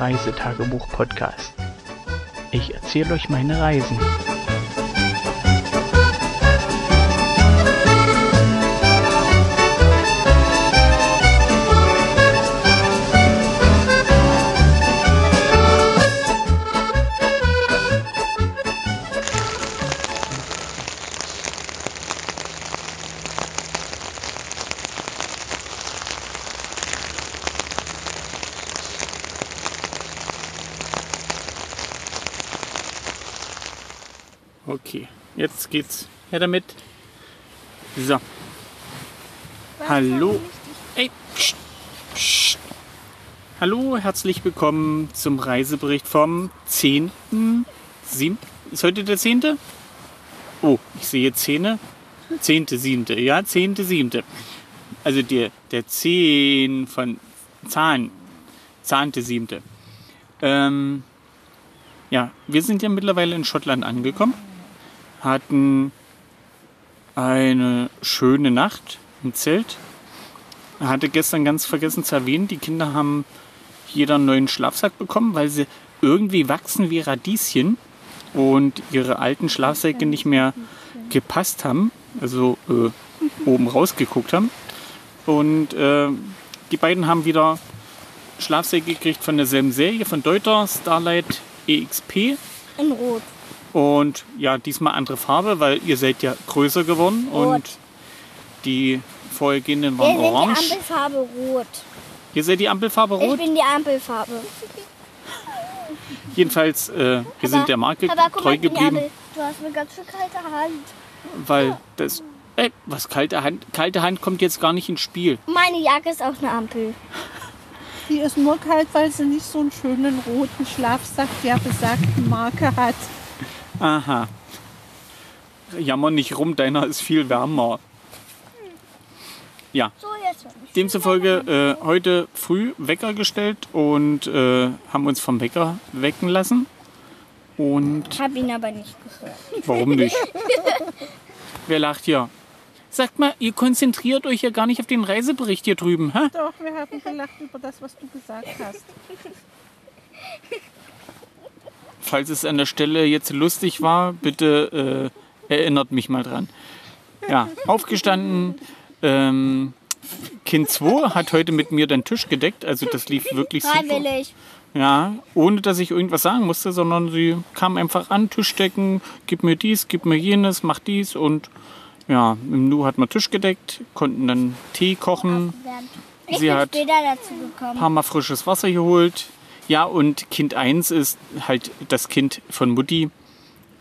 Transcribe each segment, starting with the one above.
Reisetagebuch-Podcast. Ich erzähle euch meine Reisen. Okay, jetzt geht's her damit. So. Hallo. Ey, pst, pst. Hallo, herzlich willkommen zum Reisebericht vom 10. 7. Ist heute der 10.? Oh, ich sehe Zähne. 10. 7. Ja, 10. 7. Also der, der 10 von Zahn. Zahnte 7. Ähm, ja, wir sind ja mittlerweile in Schottland angekommen hatten eine schöne Nacht im Zelt. Ich hatte gestern ganz vergessen zu erwähnen, die Kinder haben jeder einen neuen Schlafsack bekommen, weil sie irgendwie wachsen wie Radieschen und ihre alten Schlafsäcke nicht mehr gepasst haben, also äh, oben rausgeguckt haben. Und äh, die beiden haben wieder Schlafsäcke gekriegt von derselben Serie, von Deuter, Starlight EXP. In Rot. Und ja, diesmal andere Farbe, weil ihr seid ja größer geworden Rot. und die vorhergehenden Wir waren sind orange. die Ampelfarbe Rot. Ihr seid die Ampelfarbe Ich rot. bin die Ampelfarbe. Jedenfalls, äh, wir sind der Marke Papa, guck treu geblieben, Ampel. Du hast eine ganz schön kalte Hand. weil das. Ey, was kalte Hand? Kalte Hand kommt jetzt gar nicht ins Spiel. Meine Jacke ist auch eine Ampel. Die ist nur kalt, weil sie nicht so einen schönen roten Schlafsack der besagten Marke hat. Aha. Jammer nicht rum, deiner ist viel wärmer. Ja, So, jetzt. demzufolge äh, heute früh Wecker gestellt und äh, haben uns vom Wecker wecken lassen. Und Ich habe ihn aber nicht gehört. Warum nicht? Wer lacht hier? Sagt mal, ihr konzentriert euch ja gar nicht auf den Reisebericht hier drüben, hä? Doch, wir haben gelacht über das, was du gesagt hast. Falls es an der Stelle jetzt lustig war, bitte äh, erinnert mich mal dran. Ja, aufgestanden. Ähm, kind 2 hat heute mit mir den Tisch gedeckt, also das lief wirklich super. Freiwillig. Ja, ohne dass ich irgendwas sagen musste, sondern sie kam einfach an, Tisch decken, gib mir dies, gib mir jenes, mach dies und ja, im Nu hat man Tisch gedeckt, konnten dann Tee kochen, Ich Sie bin hat- gekommen. paar Mal frisches Wasser geholt. Ja, und Kind 1 ist halt das Kind von Mutti.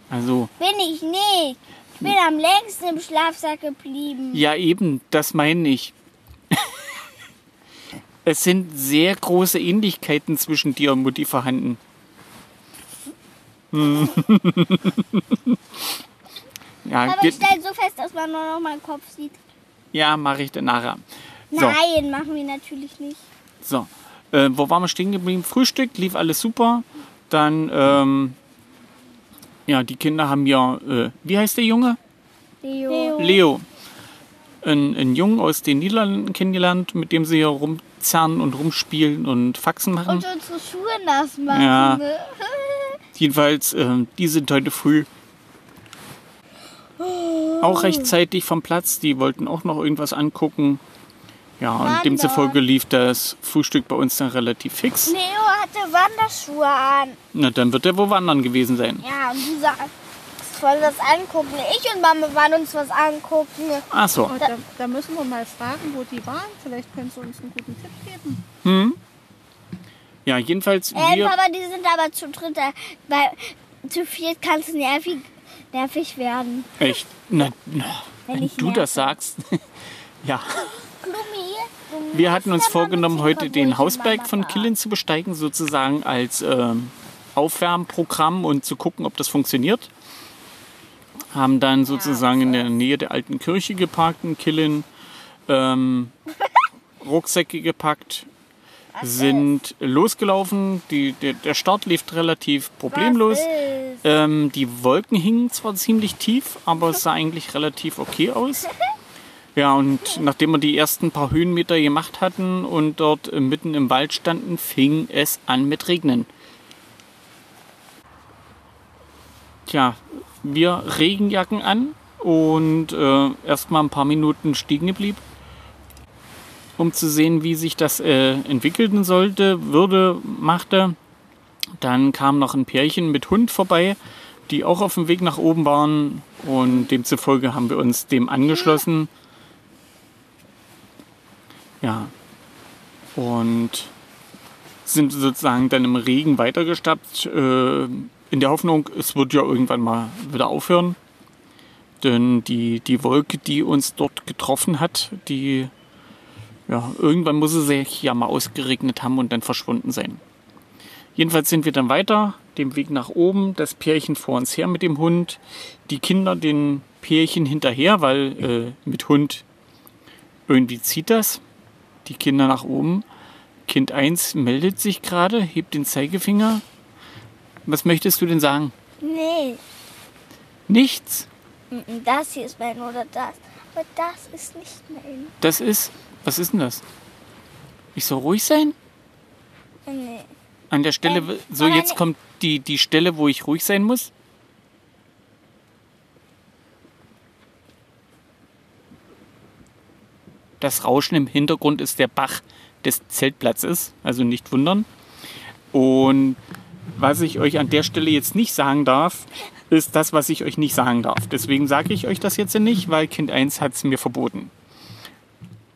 Also, Bin ich nicht. Ich bin am längsten im Schlafsack geblieben. ja eben, das meine ich. es sind sehr große Ähnlichkeiten zwischen dir und Mutti vorhanden. Hm. ja, Aber ich stelle so fest, dass man nur noch meinen Kopf sieht. ja, mache ich dann nachher. So. Nein, machen wir natürlich nicht. So, äh, wo waren wir stehen geblieben? Frühstück, lief alles super. Dann, ähm, ja, die Kinder haben ja, äh, wie heißt der Junge? Leo. Leo. Ein, ein Jungen aus den Niederlanden kennengelernt, mit dem sie hier rumzerren und rumspielen und Faxen machen. Und unsere Schuhe nass machen. Ja. ne? Jedenfalls, ähm, die sind heute früh auch rechtzeitig vom Platz. Die wollten auch noch irgendwas angucken. Ja, und Wandern. demzufolge lief das Frühstück bei uns dann relativ fix. Leo hatte Wanderschuhe an. Na, dann wird er wo wandern gewesen sein. Ja, und du sagst, wollen das angucken. Ich und Mama waren uns was angucken. Ach so. Und da, da müssen wir mal fragen, wo die waren. Vielleicht können sie uns einen guten Tipp geben. Ja, jedenfalls Äh, wir. Papa, die sind aber zu dritt. äh, Weil zu viert kann es nervig, nervig werden. Echt? Na, na Wenn wenn du nerve. das sagst. ja. Wir hatten uns vorgenommen, heute den Hausberg von Killen zu besteigen, sozusagen als ähm, Aufwärmprogramm und zu gucken, ob das funktioniert. Haben dann sozusagen in der Nähe der alten Kirche geparkt in Killen, ähm, Rucksäcke gepackt, sind losgelaufen. Die, der, der Start lief relativ problemlos. Ähm, die Wolken hingen zwar ziemlich tief, aber es sah eigentlich relativ okay aus. Ja, und nachdem wir die ersten paar Höhenmeter gemacht hatten und dort mitten im Wald standen, fing es an mit Regnen. Tja, wir Regenjacken an und äh, erstmal ein paar Minuten stehen geblieben, um zu sehen, wie sich das äh, entwickeln sollte, würde, machte. Dann kam noch ein Pärchen mit Hund vorbei, die auch auf dem Weg nach oben waren und demzufolge haben wir uns dem angeschlossen. Ja, und sind sozusagen dann im Regen weitergestappt, äh, in der Hoffnung, es wird ja irgendwann mal wieder aufhören. Denn die, die Wolke, die uns dort getroffen hat, die, ja, irgendwann muss sie sich ja mal ausgeregnet haben und dann verschwunden sein. Jedenfalls sind wir dann weiter, dem Weg nach oben, das Pärchen vor uns her mit dem Hund, die Kinder den Pärchen hinterher, weil äh, mit Hund irgendwie zieht das. Die Kinder nach oben. Kind 1 meldet sich gerade, hebt den Zeigefinger. Was möchtest du denn sagen? Nee, Nichts. das hier ist mein oder das. Aber das ist nicht mein. Das ist. Was ist denn das? Ich soll ruhig sein? Nee. An der Stelle. Ähm, so, jetzt kommt die, die Stelle, wo ich ruhig sein muss. Das Rauschen im Hintergrund ist der Bach des Zeltplatzes, also nicht wundern. Und was ich euch an der Stelle jetzt nicht sagen darf, ist das, was ich euch nicht sagen darf. Deswegen sage ich euch das jetzt nicht, weil Kind 1 hat es mir verboten.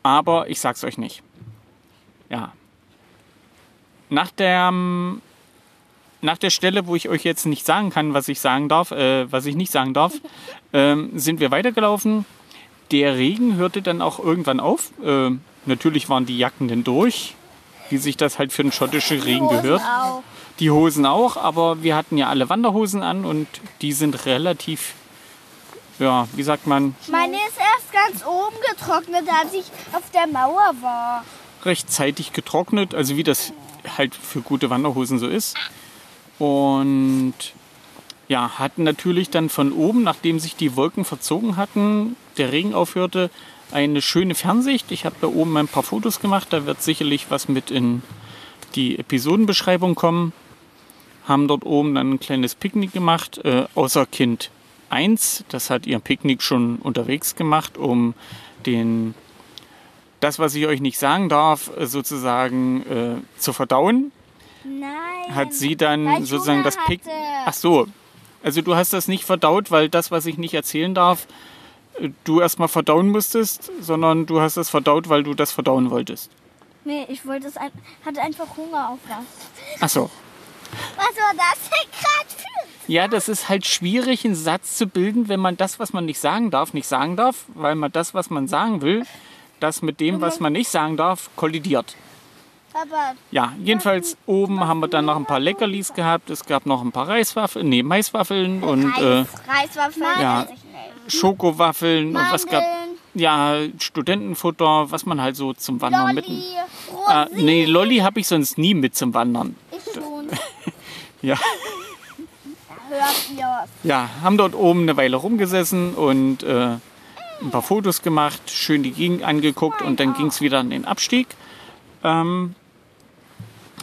Aber ich sag's euch nicht. Ja. Nach der, nach der Stelle, wo ich euch jetzt nicht sagen kann, was ich sagen darf, äh, was ich nicht sagen darf, ähm, sind wir weitergelaufen. Der Regen hörte dann auch irgendwann auf. Äh, natürlich waren die Jacken dann durch, wie sich das halt für einen schottischen Regen gehört. Auch. Die Hosen auch, aber wir hatten ja alle Wanderhosen an und die sind relativ, ja, wie sagt man, Meine ist erst ganz oben getrocknet, als ich auf der Mauer war. rechtzeitig getrocknet, also wie das halt für gute Wanderhosen so ist. Und ja, hatten natürlich dann von oben, nachdem sich die Wolken verzogen hatten, der Regen aufhörte, eine schöne Fernsicht. Ich habe da oben ein paar Fotos gemacht, da wird sicherlich was mit in die Episodenbeschreibung kommen. Haben dort oben dann ein kleines Picknick gemacht, äh, außer Kind 1. Das hat ihr Picknick schon unterwegs gemacht, um den das, was ich euch nicht sagen darf, sozusagen äh, zu verdauen, Nein. hat sie dann sozusagen das Pick. hatte. Ach so, also du hast das nicht verdaut, weil das, was ich nicht erzählen darf, äh, du erstmal verdauen musstest, sondern du hast das verdaut, weil du das verdauen wolltest. Nee, ich wollte es ein, hatte einfach Hunger auf was. Ach so. Was war das denn gerade für? Ja, das ist halt schwierig, einen Satz zu bilden, wenn man das, was man nicht sagen darf, nicht sagen darf, weil man das, was man sagen will, das mit dem, was man nicht sagen darf, kollidiert. Ja, jedenfalls oben haben wir dann noch ein paar Leckerlis gehabt. Es gab noch ein paar Reiswaffeln, nee, Maiswaffeln und äh, Reis, Reiswaffeln. ja. Schokowaffeln und was gab ja Studentenfutter, was man halt so zum Wandern mit. Lolli, Äh, nee, Lolli habe ich sonst nie mit zum Wandern. Ich schon. Ja. Ja, haben dort oben eine Weile rumgesessen und äh, ein paar Fotos gemacht, schön die Gegend angeguckt und dann ging es wieder an den Abstieg. Ähm,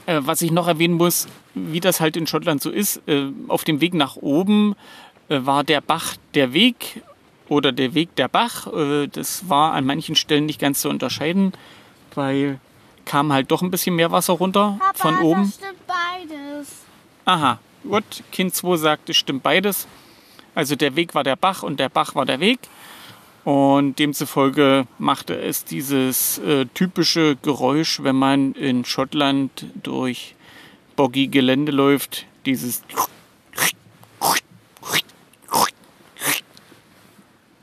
äh, was ich noch erwähnen muss, wie das halt in Schottland so ist, äh, auf dem Weg nach oben äh, war der Bach der Weg oder der Weg der Bach. Das war an manchen Stellen nicht ganz zu unterscheiden, weil kam halt doch ein bisschen mehr Wasser runter Papa, von oben. das stimmt beides. Aha, gut. Kind 2 sagt, es stimmt beides. Also der Weg war der Bach und der Bach war der Weg. Und demzufolge machte es dieses äh, typische Geräusch, wenn man in Schottland durch boggy Gelände läuft. Dieses.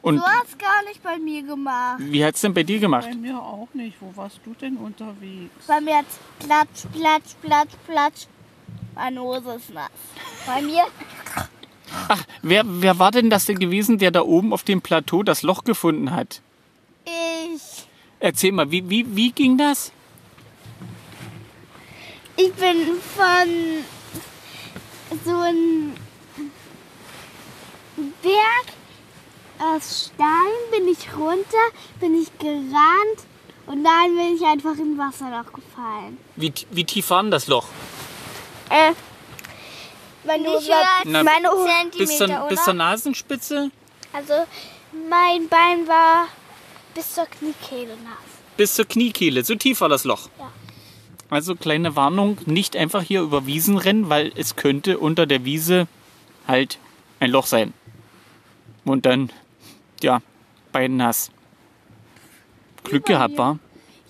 Und Du hast gar nicht bei mir gemacht. wie hat's denn bei dir gemacht? Bei mir auch nicht. Wo warst du denn unterwegs? Bei mir hat's platsch, platsch, platsch, platsch. Meine Hose ist nass. Bei mir Ach, wer, wer war denn das denn gewesen, der da oben auf dem Plateau das Loch gefunden hat? ich. Erzähl mal, wie, wie, wie ging das? Ich bin von so einem Berg aus Stein bin ich runter, bin ich gerannt und dann bin ich einfach in Wasserloch gefallen. Wie, wie tief war denn das Loch? Äh, Hose war, höher Na, meine Hose, Bis Zentimeter, zur, oder? bis zur Nasenspitze? also mein Bein war bis zur Kniekehle nass. Bis zur Kniekehle. So tief war das Loch. Ja. Also kleine Warnung, nicht einfach hier über Wiesen rennen, weil es könnte unter der Wiese halt ein Loch sein. Und dann, ja, Bein nass. Glück gehabt, war.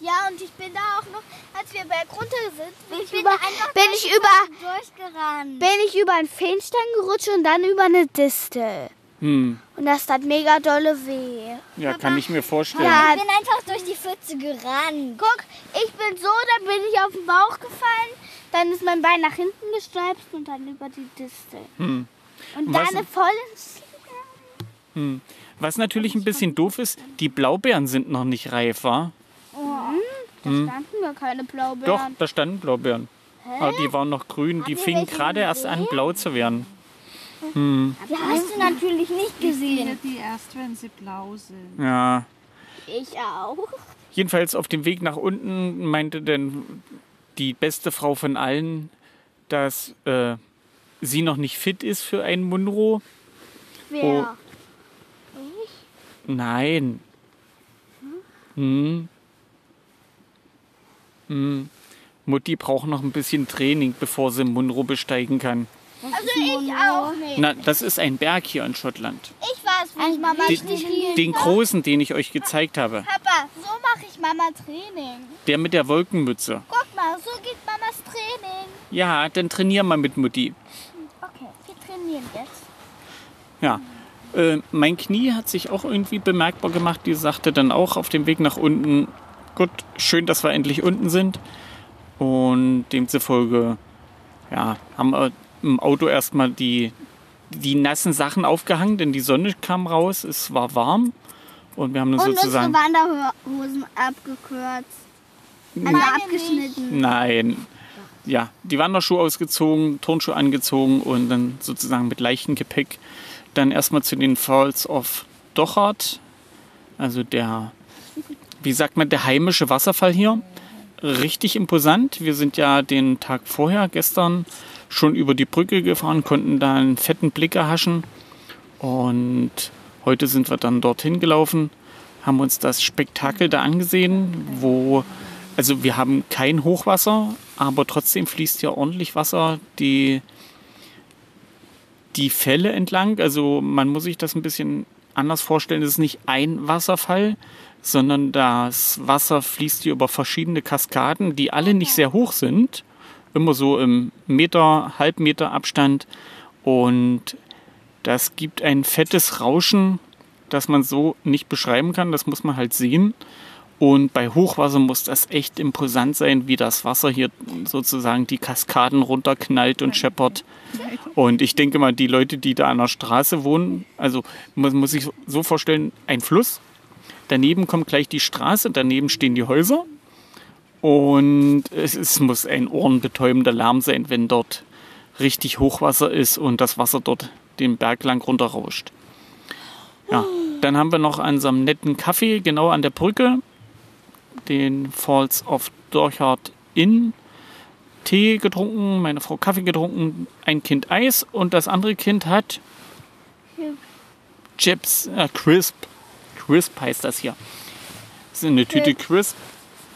Ja, und ich bin da auch noch, als wir berg runter sind, bin ich, bin über, einfach bin ich über, Durchgerannt. bin ich über einen Feenstein gerutscht und dann über eine Distel. Hm, Und das tat mega dolle weh. ja, kann ich mir vorstellen. Ja, Ich bin einfach durch die Pfütze gerannt. guck, ich bin so, dann bin ich auf den Bauch gefallen, dann ist mein Bein nach hinten gestreift und dann über die Distel. Hm. Und Was- dann voll ins Hm. Was natürlich ein bisschen doof ist, die Blaubeeren sind noch nicht reif, wa? Da standen ja keine Blaubeeren. Doch, da standen Blaubeeren. Aber die waren noch grün, die wir fingen gerade erst an, blau zu werden. Hm. Die hast du natürlich nicht Ich gesehen. finde die erst, wenn sie blau sind. Ja. Ich auch. Jedenfalls auf dem Weg nach unten meinte denn die beste Frau von allen, dass äh, sie noch nicht fit ist für einen Munro. Wer? Nein. Hm. Hm. Mutti braucht noch ein bisschen Training, bevor sie Munro besteigen kann. Also ich auch nicht. Na, das ist ein Berg hier in Schottland. Ich weiß, ich Mama Den, Training den großen, den ich euch gezeigt habe. Papa, so mache ich Mama Training. Der mit der Wolkenmütze. Guck mal, so geht Mamas Training. Ja, dann trainier mal mit Mutti. Okay, wir trainieren jetzt. Ja. Äh, mein Knie hat sich auch irgendwie bemerkbar gemacht. Die sagte dann auch auf dem Weg nach unten, gut, schön, dass wir endlich unten sind. Und demzufolge, ja, haben wir im Auto erstmal die, die nassen Sachen aufgehangen, denn die Sonne kam raus, es war warm. Und wir haben dann Und sozusagen. unsere Wanderhosen abgekürzt. Also abgeschnitten. Nein. Ja, die Wanderschuhe ausgezogen, Turnschuhe angezogen und dann sozusagen mit leichtem Gepäck dann erstmal zu den Falls of Dochart. Also der, wie sagt man, der heimische Wasserfall hier. Richtig imposant. Wir sind ja den Tag vorher, gestern, schon über die Brücke gefahren, konnten da einen fetten Blick erhaschen. Und heute sind wir dann dorthin gelaufen, haben uns das Spektakel da angesehen, wo, also wir haben kein Hochwasser, aber trotzdem fließt hier ordentlich Wasser die, die Fälle entlang. Also man muss sich das ein bisschen anders vorstellen. Es ist nicht ein Wasserfall, sondern das Wasser fließt hier über verschiedene Kaskaden, die alle nicht sehr hoch sind. Immer so im Meter, Halbmeter Abstand. Und das gibt ein fettes Rauschen, das man so nicht beschreiben kann. Das muss man halt sehen. Und bei Hochwasser muss das echt imposant sein, wie das Wasser hier sozusagen die Kaskaden runterknallt und scheppert. Und ich denke mal, die Leute, die da an der Straße wohnen, also man muss sich so vorstellen, ein Fluss. Daneben kommt gleich die Straße, daneben stehen die Häuser. Und es, es muss ein ohrenbetäubender Lärm sein, wenn dort richtig Hochwasser ist und das Wasser dort den Berg lang runterrauscht. Ja, dann haben wir noch an so einem netten Kaffee genau an der Brücke den Falls of Dorchard Inn Tee getrunken, meine Frau Kaffee getrunken, ein Kind Eis und das andere Kind hat Chips, äh, Crisp. Crisp heißt das hier. Das ist eine Tüte Crisp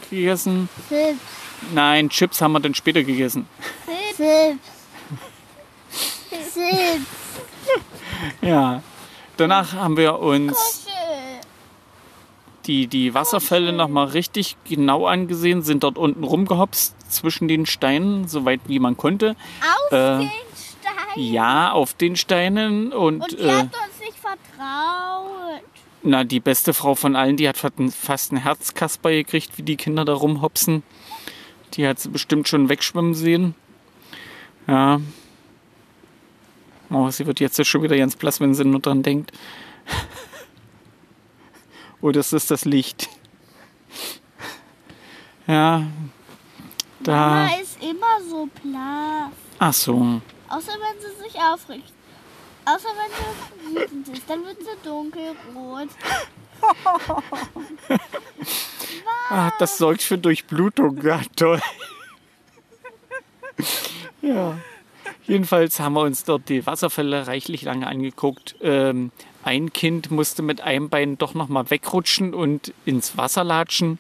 gegessen. Sips. Nein, Chips haben wir dann später gegessen. Sips. Sips. Ja. Danach haben wir uns die, die Wasserfälle nochmal richtig genau angesehen, sind dort unten rumgehopst zwischen den Steinen, soweit wie man konnte. Auf Äh, den Stein. Ja, auf den Steinen und, Und die äh, hat uns nicht vertraut. Na, die beste Frau von allen, die hat fast ein- Herzkasper gekriegt, wie die Kinder da rumhopsen. Die hat sie bestimmt schon wegschwimmen sehen. Ja. Oh, sie wird jetzt schon wieder ganz blass, wenn sie nur dran denkt. oh, das ist das Licht. Ja. Da. Mama ist immer so blass. Ach so. Außer wenn sie sich aufregt. Außer wenn sie wütend ist, dann wird sie dunkelrot. Ah, das sorgt für Durchblutung. Ja, toll. Ja. Jedenfalls haben wir uns dort die Wasserfälle reichlich lange angeguckt. Ähm, ein Kind musste mit einem Bein doch noch mal wegrutschen und ins Wasser latschen.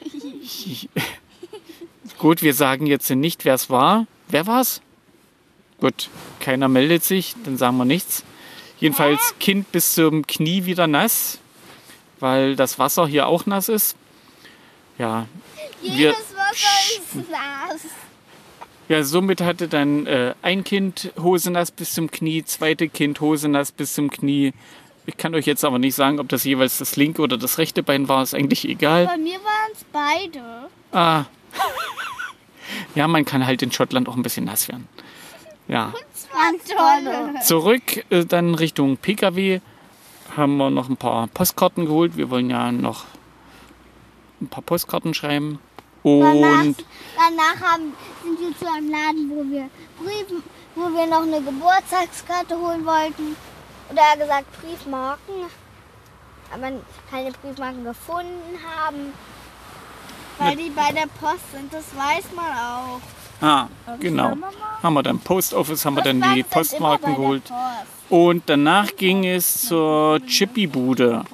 Gut, wir sagen jetzt nicht, wer es war. Wer war's? Gut, keiner meldet sich, dann sagen wir nichts. Jedenfalls Kind bis zum Knie wieder nass, weil das Wasser hier auch nass ist. Ja, wir, Jedes Wasser ist nass. ja, somit hatte dann äh, ein Kind Hose nass bis zum Knie, zweite Kind Hose nass bis zum Knie. Ich kann euch jetzt aber nicht sagen, ob das jeweils das linke oder das rechte Bein war, ist eigentlich egal. Bei mir waren es beide. Ah. Ja, man kann halt in Schottland auch ein bisschen nass werden. Ja. Ganz tolle. Zurück äh, dann Richtung PKW haben wir noch ein paar Postkarten geholt. Wir wollen ja noch ein paar Postkarten schreiben. Danach, Und danach haben, sind wir zu einem Laden, wo wir Briefen, wo wir noch eine Geburtstagskarte holen wollten. Oder gesagt Briefmarken. Aber keine Briefmarken gefunden haben. Weil die bei der Post sind, das weiß man auch. Ah, genau. Haben wir dann Post Office, haben wir dann die Postmarken geholt. Und danach ging es zur Chippy-Bude.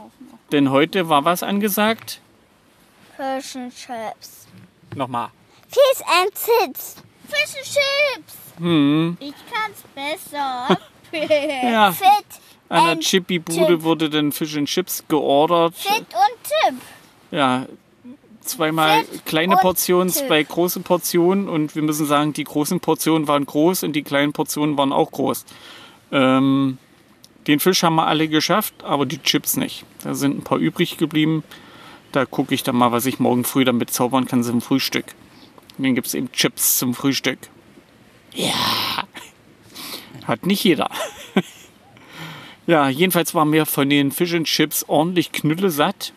Denn heute war was angesagt? Fish and Chips. Nochmal. Fish and Chips. Fish and Chips. Hm. Ich kann's besser. Ja, Fit, an der Chippy-Bude Chip. wurde dann Fish and Chips geordert. Fit und Tipp. Ja, zweimal kleine Portionen, zwei große Portionen. Und wir müssen sagen, die großen Portionen waren groß und die kleinen Portionen waren auch groß. Ähm, den Fisch haben wir alle geschafft, aber die Chips nicht. Da sind ein paar übrig geblieben. Da gucke ich dann mal, was ich morgen früh damit zaubern kann zum Frühstück. Und dann gibt es eben Chips zum Frühstück. Ja, hat nicht jeder. ja, jedenfalls waren wir von den Fish and Chips ordentlich knüllesatt.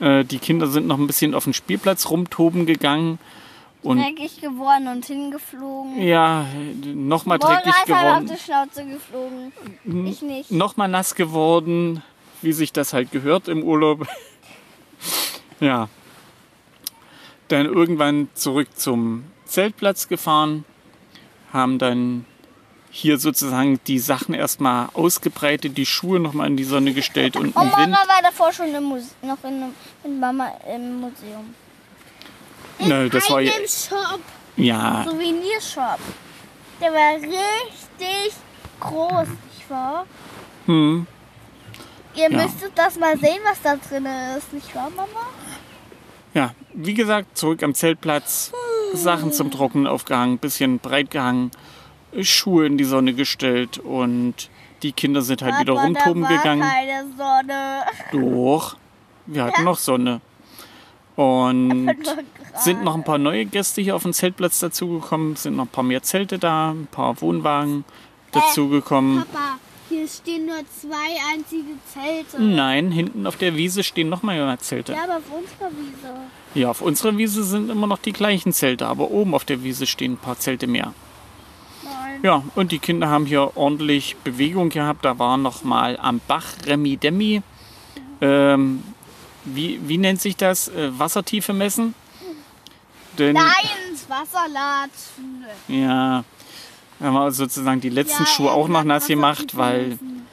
Äh, die Kinder sind noch ein bisschen auf den Spielplatz rumtoben gegangen. Und Dreckig geworden und hingeflogen. ja, nochmal dreckig halt auf geworden. die Schnauze geflogen. Ich nicht. Nochmal nass geworden, wie sich das halt gehört im Urlaub. ja. Dann irgendwann zurück zum Zeltplatz gefahren, haben dann hier sozusagen die Sachen erstmal ausgebreitet, die Schuhe nochmal in die Sonne gestellt und Und im Wind. Mama war davor schon im Muse noch in, einem- mit Mama im Museum. Nö, das war ja, Shop. ja, Souvenirshop. Der war richtig groß, nicht wahr? hm, Ihr Ja. müsstet das mal sehen, was da drin ist, nicht wahr, Mama? ja, wie gesagt, zurück am Zeltplatz, Sachen zum Trocknen aufgehangen, bisschen breit gehangen, Schuhe in die Sonne gestellt und die Kinder sind halt wieder Papa, rumtoben da war gegangen. keine Sonne. Doch, wir hatten noch Sonne. Und sind noch ein paar neue Gäste hier auf dem Zeltplatz dazugekommen, sind noch ein paar mehr Zelte da, ein paar Wohnwagen dazugekommen. Papa, hier stehen nur zwei einzige Zelte. Nein, hinten auf der Wiese stehen noch mehr Zelte. Ja, aber auf unserer Wiese. Ja, auf unserer Wiese sind immer noch die gleichen Zelte, aber oben auf der Wiese stehen ein paar Zelte mehr. Ja, und die Kinder haben hier ordentlich Bewegung gehabt. Da war noch mal am Bach Remi Demi. Ähm, wie, wie nennt sich das? Äh, Wassertiefe messen? Denn, Nein, ins Wasser latschen. Ja, haben wir sozusagen die letzten Ja, Schuhe auch noch nass gemacht, weil, müssen.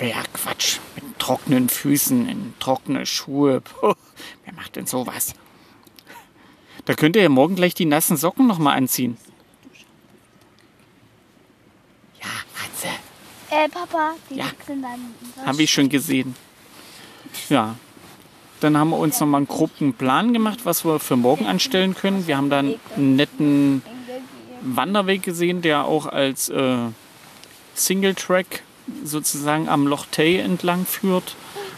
ja Quatsch, mit trockenen Füßen in trockene Schuhe. Puh, wer macht denn sowas? Da könnt ihr ja morgen gleich die nassen Socken noch mal anziehen. Ja, Hatze. Äh, Papa, die Ja. sind dann. Habe ich schon gesehen. Ja. Dann haben wir uns nochmal einen groben Plan gemacht, was wir für morgen anstellen können. Wir haben dann einen netten Wanderweg gesehen, der auch als äh, Single-Track sozusagen am Loch Tay entlang führt.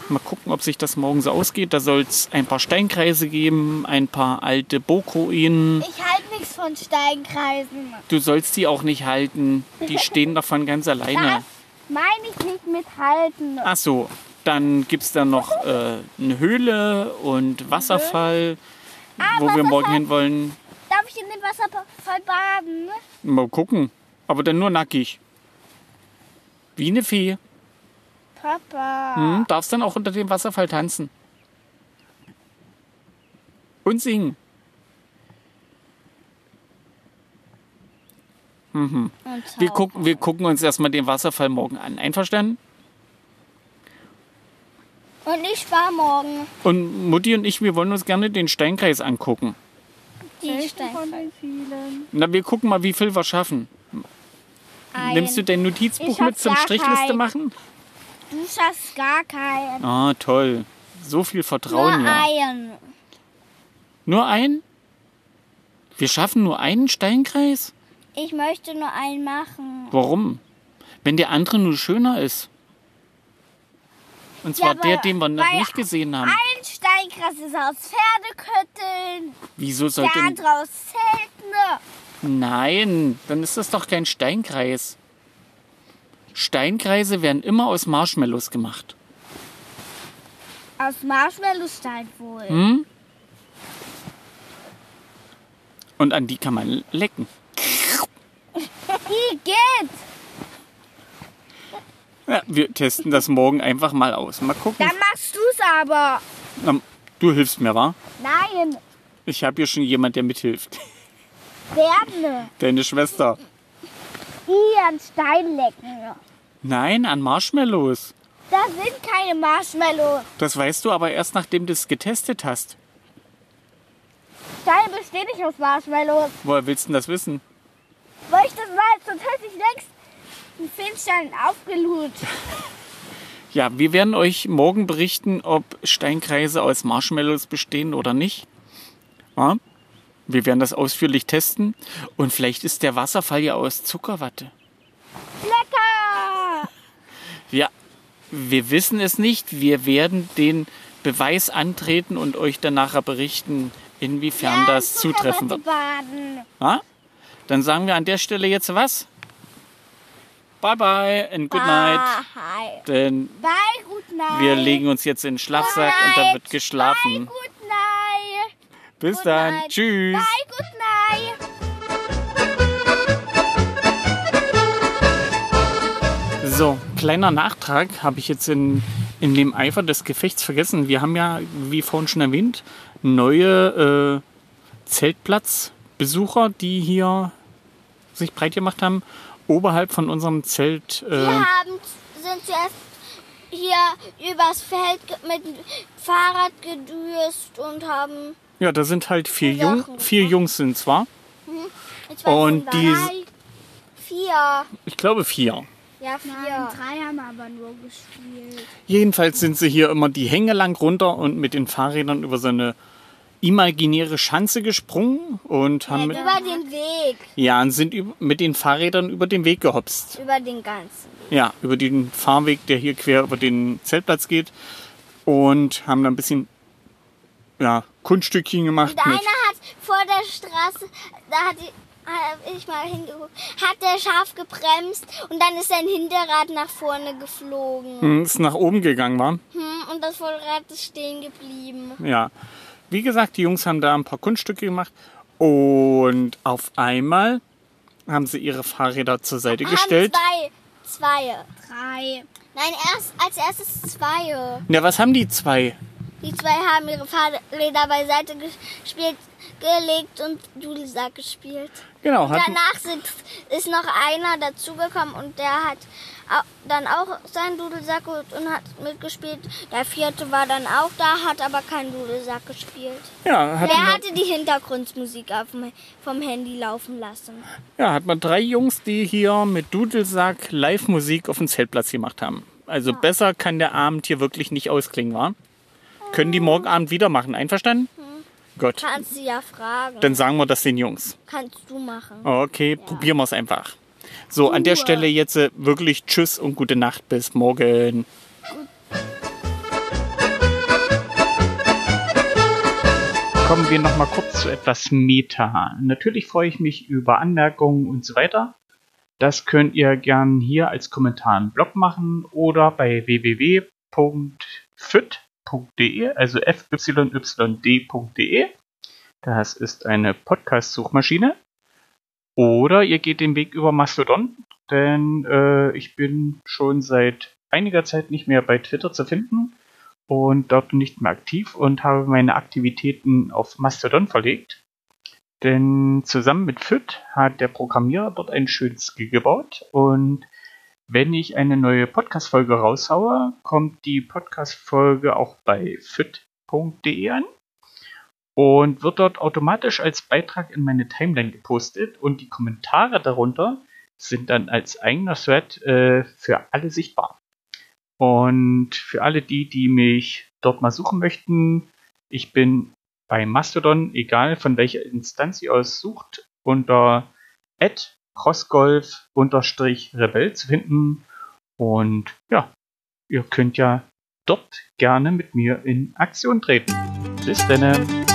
Mal gucken, ob sich das morgen so ausgeht. Da soll es ein paar Steinkreise geben, ein paar alte Burgruinen. Ich halte nichts von Steinkreisen. Du sollst die auch nicht halten. Die stehen davon ganz alleine. Meine ich nicht mit halten. Ach so, dann gibt es da noch äh, eine Höhle und Wasserfall, wo wir morgen hin wollen. Darf ich in dem Wasser voll baden? Mal gucken. Aber dann nur nackig. Wie eine Fee. Papa. Hm, darfst dann auch unter dem Wasserfall tanzen. Und singen. Und Wir gucken, wir gucken uns erstmal den Wasserfall morgen an. Einverstanden? Und ich war morgen Und Mutti und ich, wir wollen uns gerne den Steinkreis angucken. die Welchen Stein. von den vielen? Na, wir gucken mal, wie viel wir schaffen. Nimmst du dein Notizbuch mit zum Strichliste keinen. machen? Du schaffst gar keinen. Ah, toll. So viel Vertrauen Nur ja. einen. Nur ein? Wir schaffen nur einen Steinkreis? Ich möchte nur einen machen. Warum? Wenn der andere nur schöner ist. Und zwar aber der, den wir noch weil nicht gesehen haben. Ein Steinkreis ist aus Pferdekötteln, Wieso der sollte... andere aus Zelten. Nein, dann ist das doch kein Steinkreis. Steinkreise werden immer aus Marshmallows gemacht. Aus Marshmallowstein wohl. Hm? Und an die kann man lecken. Wie geht's? Ja, wir testen das morgen einfach mal aus. Mal gucken. Dann machst du's aber. Na, du hilfst mir, wa? Nein, Ich habe hier schon jemand, der mithilft. Werne. Deine Schwester. Hier an Stein lecken. Nein, an Marshmallows. Das sind keine Marshmallows. Das weißt du aber erst, nachdem du es getestet hast. Stein besteht nicht aus Marshmallows. Woher willst du denn das wissen? Weil ich das weiß, sonst hätte ich längst einen Filmstein aufgelud. Ja, wir werden euch morgen berichten, ob Steinkreise aus Marshmallows bestehen oder nicht. Ja? Wir werden das ausführlich testen. Und vielleicht ist der Wasserfall ja aus Zuckerwatte. Lecker! Ja, wir wissen es nicht. Wir werden den Beweis antreten und euch dann nachher berichten, inwiefern das zutreffen wird. Baden. Ja? Dann sagen wir an der Stelle jetzt was? Bye bye and good night. Bye. Denn Bye, good night. wir legen uns jetzt in den Schlafsack und da wird Bye, geschlafen. good night. Bis Good dann. night. Tschüss. Bye, good night. So, kleiner Nachtrag habe ich jetzt in, in dem Eifer des Gefechts vergessen. Wir haben ja, wie vorhin schon erwähnt, neue äh, Zeltplatzbesucher, die hier sich breit gemacht haben, oberhalb von unserem Zelt. Äh, Wir haben, sind zuerst hier übers Feld mit dem Fahrrad gedüst und haben ja, da sind halt vier, Die Jung, Sachen, vier? Jungs sind zwar. weiß Und ich die- drei, vier. Ich glaube vier. Ja, vier. drei haben aber nur gespielt. Jedenfalls sind sie hier immer die Hänge lang runter und mit den Fahrrädern über so eine imaginäre Schanze gesprungen und haben mit, Über den Weg. ja, und sind mit den Fahrrädern über den Weg gehopst. Über den ganzen. Ja, über den Fahrweg, der hier quer über den Zeltplatz geht. Und haben da ein bisschen ja, Kunststückchen gemacht. Und einer hat vor der Straße, da hat die, ich mal hingeguckt, hat der scharf gebremst und dann ist sein Hinterrad nach vorne geflogen. Hm, ist nach oben gegangen, war. Hm, und das Vorderrad ist stehen geblieben. Ja. Wie gesagt, die Jungs haben da ein paar Kunststücke gemacht. Und auf einmal haben sie ihre Fahrräder zur Seite gestellt. Zwei. Zwei. Drei. Nein, erst, als erstes zwei. Ja, was haben die zwei? Die zwei haben ihre Fahrräder beiseite gespielt, gelegt und Dudelsack gespielt. Genau, Danach sind, ist noch einer dazugekommen und der hat dann auch seinen Dudelsack geholt und hat mitgespielt. Der vierte war dann auch da, hat aber keinen Dudelsack gespielt. ja, hatten, Der hatte die Hintergrundmusik auf dem, vom Handy laufen lassen. ja, hat man drei Jungs, die hier mit Dudelsack Live-Musik auf dem Zeltplatz gemacht haben. Also besser kann der Abend hier wirklich nicht ausklingen, wa? Können die morgen Abend wieder machen, einverstanden? Gut, Kannst du ja fragen. dann sagen wir das den Jungs. Kannst du machen. Okay, probieren wir es einfach. So, an der Stelle jetzt äh, wirklich Tschüss und gute Nacht. Bis morgen. Kommen wir noch mal kurz zu etwas Meta. Natürlich freue ich mich über Anmerkungen und so weiter. Das könnt ihr gern hier als Kommentar im Blog machen oder bei www.fit.de, also fyyd.de. Das ist eine Podcast-Suchmaschine. Oder ihr geht den Weg über Mastodon, denn äh, ich bin schon seit einiger Zeit nicht mehr bei Twitter zu finden und dort nicht mehr aktiv und habe meine Aktivitäten auf Mastodon verlegt. Denn zusammen mit FIT hat der Programmierer dort ein schönes Skill gebaut und wenn ich eine neue Podcast-Folge raushaue, kommt die Podcast-Folge auch bei fit.de an und wird dort automatisch als Beitrag in meine Timeline gepostet und die Kommentare darunter sind dann als eigener Thread äh, für alle sichtbar. Und für alle die, die mich dort mal suchen möchten, ich bin bei Mastodon, egal von welcher Instanz ihr aus sucht, unter crossgolf-rebell zu finden. Und ja, ihr könnt ja dort gerne mit mir in Aktion treten. Bis dann.